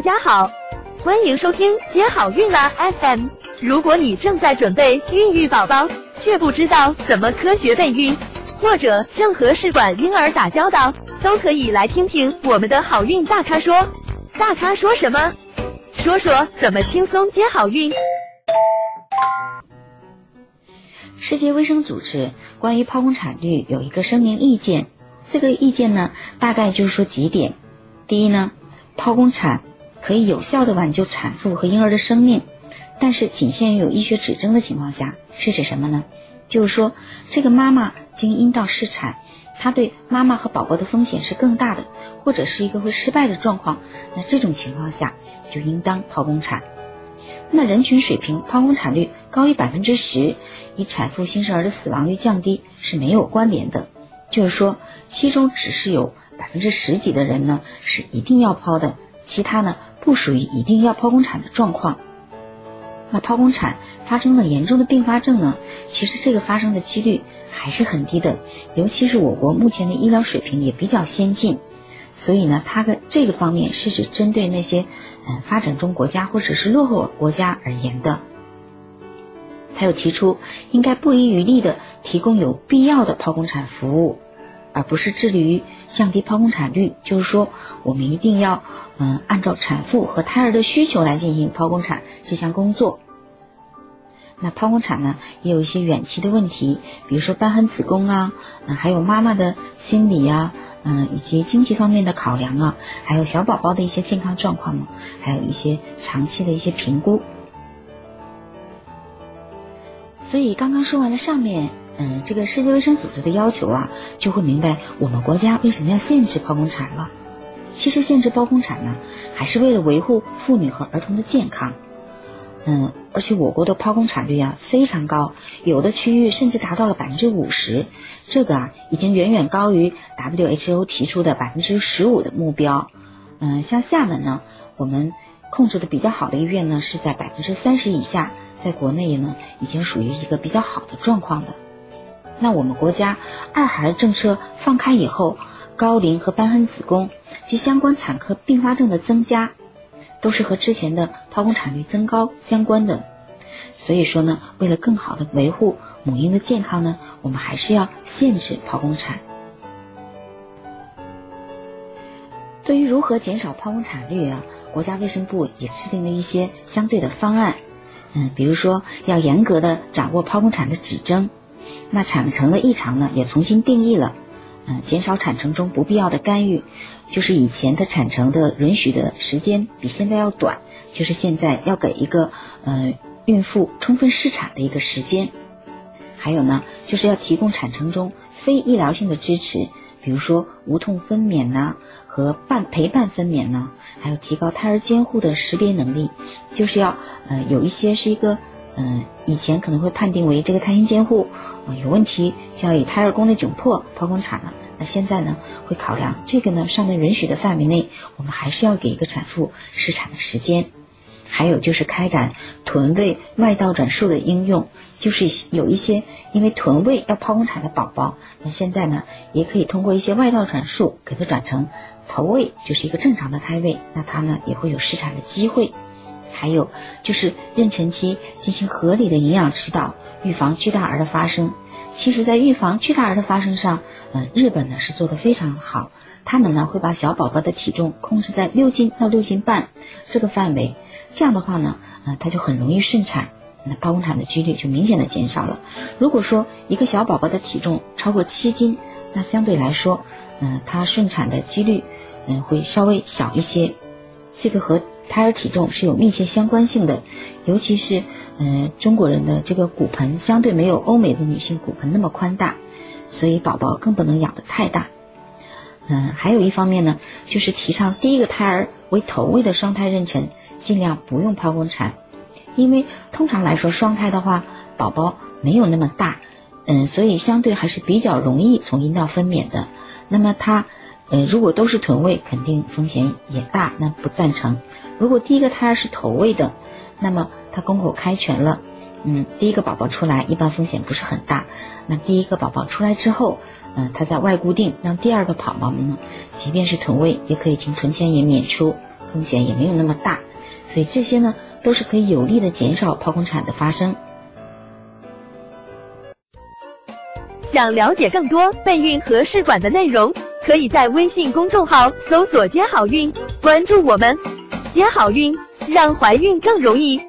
大家好，欢迎收听接好运啦 FM。如果你正在准备孕育宝宝，却不知道怎么科学备孕，或者正和试管婴儿打交道，都可以来听听我们的好运大咖说。大咖说什么？说说怎么轻松接好运。世界卫生组织关于剖宫产率有一个声明意见，这个意见呢，大概就是说几点。第一呢，剖宫产可以有效的挽救产妇和婴儿的生命，但是仅限于有医学指征的情况下。是指什么呢？就是说，这个妈妈经阴道试产，她对妈妈和宝宝的风险是更大的，或者是一个会失败的状况，那这种情况下就应当剖宫产。那人群水平剖宫产率高于百分之十，与产妇新生儿的死亡率降低是没有关联的。就是说，其中只是有百分之十几的人呢是一定要剖的，其他呢不属于一定要剖宫产的状况。那剖宫产发生了严重的并发症呢，其实这个发生的几率还是很低的，尤其是我国目前的医疗水平也比较先进。所以呢，它的这个方面是指针对那些，嗯，发展中国家或者是落后国家而言的。他又提出，应该不遗余力的提供有必要的剖宫产服务，而不是致力于降低剖宫产率。就是说，我们一定要，嗯，按照产妇和胎儿的需求来进行剖宫产这项工作。那剖宫产呢，也有一些远期的问题，比如说瘢痕子宫啊，嗯，还有妈妈的心理呀，嗯，以及经济方面的考量啊，还有小宝宝的一些健康状况嘛，还有一些长期的一些评估。所以刚刚说完了上面，嗯，这个世界卫生组织的要求啊，就会明白我们国家为什么要限制剖宫产了。其实限制剖宫产呢，还是为了维护妇女和儿童的健康。嗯，而且我国的剖宫产率啊非常高，有的区域甚至达到了百分之五十，这个啊已经远远高于 WHO 提出的百分之十五的目标。嗯，像厦门呢，我们控制的比较好的医院呢是在百分之三十以下，在国内呢已经属于一个比较好的状况的。那我们国家二孩政策放开以后，高龄和瘢痕子宫及相关产科并发症的增加。都是和之前的剖宫产率增高相关的，所以说呢，为了更好的维护母婴的健康呢，我们还是要限制剖宫产。对于如何减少剖宫产率啊，国家卫生部也制定了一些相对的方案，嗯，比如说要严格的掌握剖宫产的指征，那产程的异常呢，也重新定义了。嗯，减少产程中不必要的干预，就是以前的产程的允许的时间比现在要短，就是现在要给一个呃孕妇充分试产的一个时间。还有呢，就是要提供产程中非医疗性的支持，比如说无痛分娩呐和伴陪伴分娩呐，还有提高胎儿监护的识别能力，就是要呃有一些是一个嗯以前可能会判定为这个胎心监护啊有问题，就要以胎儿宫内窘迫剖宫产了。那现在呢，会考量这个呢尚在允许的范围内，我们还是要给一个产妇试产的时间。还有就是开展臀位外倒转术的应用，就是有一些因为臀位要剖宫产的宝宝，那现在呢也可以通过一些外倒转术给它转成头位，就是一个正常的胎位，那它呢也会有试产的机会。还有就是妊娠期进行合理的营养指导，预防巨大儿的发生。其实，在预防巨大儿的发生上，嗯，日本呢是做的非常好。他们呢会把小宝宝的体重控制在六斤到六斤半这个范围，这样的话呢，嗯，他就很容易顺产，那剖宫产的几率就明显的减少了。如果说一个小宝宝的体重超过七斤，那相对来说，嗯，他顺产的几率，嗯，会稍微小一些。这个和胎儿体重是有密切相关性的，尤其是，嗯，中国人的这个骨盆相对没有欧美的女性骨盆那么宽大，所以宝宝更不能养得太大。嗯，还有一方面呢，就是提倡第一个胎儿为头位的双胎妊娠，尽量不用剖宫产，因为通常来说双胎的话，宝宝没有那么大，嗯，所以相对还是比较容易从阴道分娩的。那么他。嗯，如果都是臀位，肯定风险也大，那不赞成。如果第一个胎儿是头位的，那么它宫口开全了，嗯，第一个宝宝出来一般风险不是很大。那第一个宝宝出来之后，嗯，它在外固定，让第二个宝宝呢，即便是臀位，也可以从臀前引娩出，风险也没有那么大。所以这些呢，都是可以有力的减少剖宫产的发生。想了解更多备孕和试管的内容，可以在微信公众号搜索“接好运”，关注我们。接好运，让怀孕更容易。